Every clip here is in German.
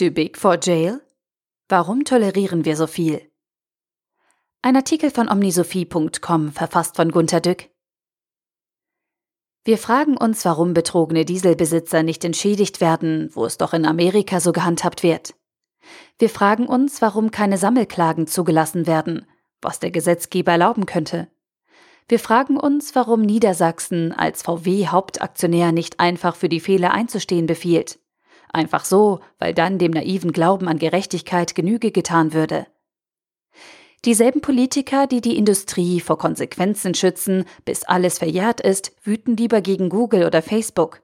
Too big for jail? Warum tolerieren wir so viel? Ein Artikel von omnisophie.com, verfasst von Gunter Dück. Wir fragen uns, warum betrogene Dieselbesitzer nicht entschädigt werden, wo es doch in Amerika so gehandhabt wird. Wir fragen uns, warum keine Sammelklagen zugelassen werden, was der Gesetzgeber erlauben könnte. Wir fragen uns, warum Niedersachsen als VW-Hauptaktionär nicht einfach für die Fehler einzustehen befiehlt. Einfach so, weil dann dem naiven Glauben an Gerechtigkeit Genüge getan würde. Dieselben Politiker, die die Industrie vor Konsequenzen schützen, bis alles verjährt ist, wüten lieber gegen Google oder Facebook.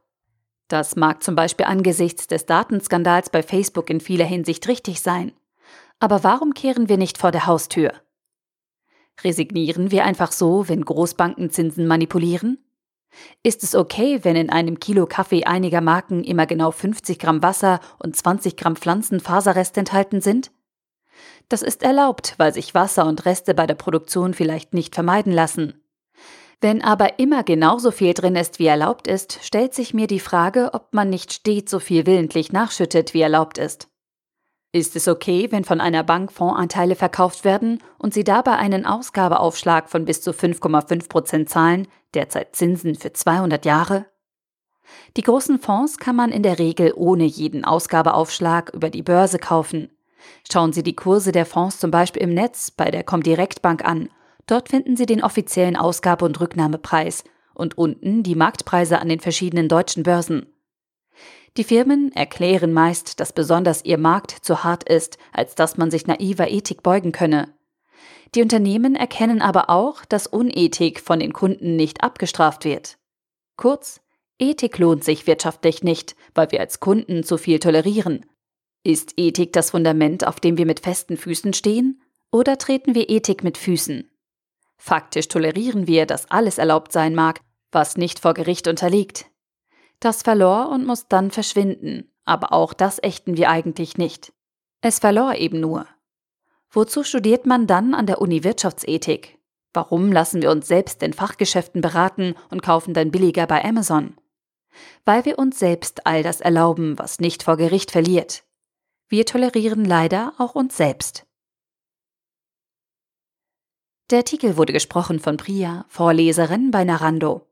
Das mag zum Beispiel angesichts des Datenskandals bei Facebook in vieler Hinsicht richtig sein. Aber warum kehren wir nicht vor der Haustür? Resignieren wir einfach so, wenn Großbanken Zinsen manipulieren? Ist es okay, wenn in einem Kilo Kaffee einiger Marken immer genau 50 Gramm Wasser und 20 Gramm Pflanzenfaserrest enthalten sind? Das ist erlaubt, weil sich Wasser und Reste bei der Produktion vielleicht nicht vermeiden lassen. Wenn aber immer genauso viel drin ist, wie erlaubt ist, stellt sich mir die Frage, ob man nicht stets so viel willentlich nachschüttet, wie erlaubt ist. Ist es okay, wenn von einer Bank Fondsanteile verkauft werden und sie dabei einen Ausgabeaufschlag von bis zu 5,5 Prozent zahlen, derzeit Zinsen für 200 Jahre? Die großen Fonds kann man in der Regel ohne jeden Ausgabeaufschlag über die Börse kaufen. Schauen Sie die Kurse der Fonds zum Beispiel im Netz bei der Comdirect Bank an. Dort finden Sie den offiziellen Ausgabe- und Rücknahmepreis und unten die Marktpreise an den verschiedenen deutschen Börsen. Die Firmen erklären meist, dass besonders ihr Markt zu hart ist, als dass man sich naiver Ethik beugen könne. Die Unternehmen erkennen aber auch, dass Unethik von den Kunden nicht abgestraft wird. Kurz, Ethik lohnt sich wirtschaftlich nicht, weil wir als Kunden zu viel tolerieren. Ist Ethik das Fundament, auf dem wir mit festen Füßen stehen? Oder treten wir Ethik mit Füßen? Faktisch tolerieren wir, dass alles erlaubt sein mag, was nicht vor Gericht unterliegt. Das verlor und muss dann verschwinden, aber auch das ächten wir eigentlich nicht. Es verlor eben nur. Wozu studiert man dann an der Uni Wirtschaftsethik? Warum lassen wir uns selbst in Fachgeschäften beraten und kaufen dann billiger bei Amazon? Weil wir uns selbst all das erlauben, was nicht vor Gericht verliert. Wir tolerieren leider auch uns selbst. Der Artikel wurde gesprochen von Priya, Vorleserin bei Narando.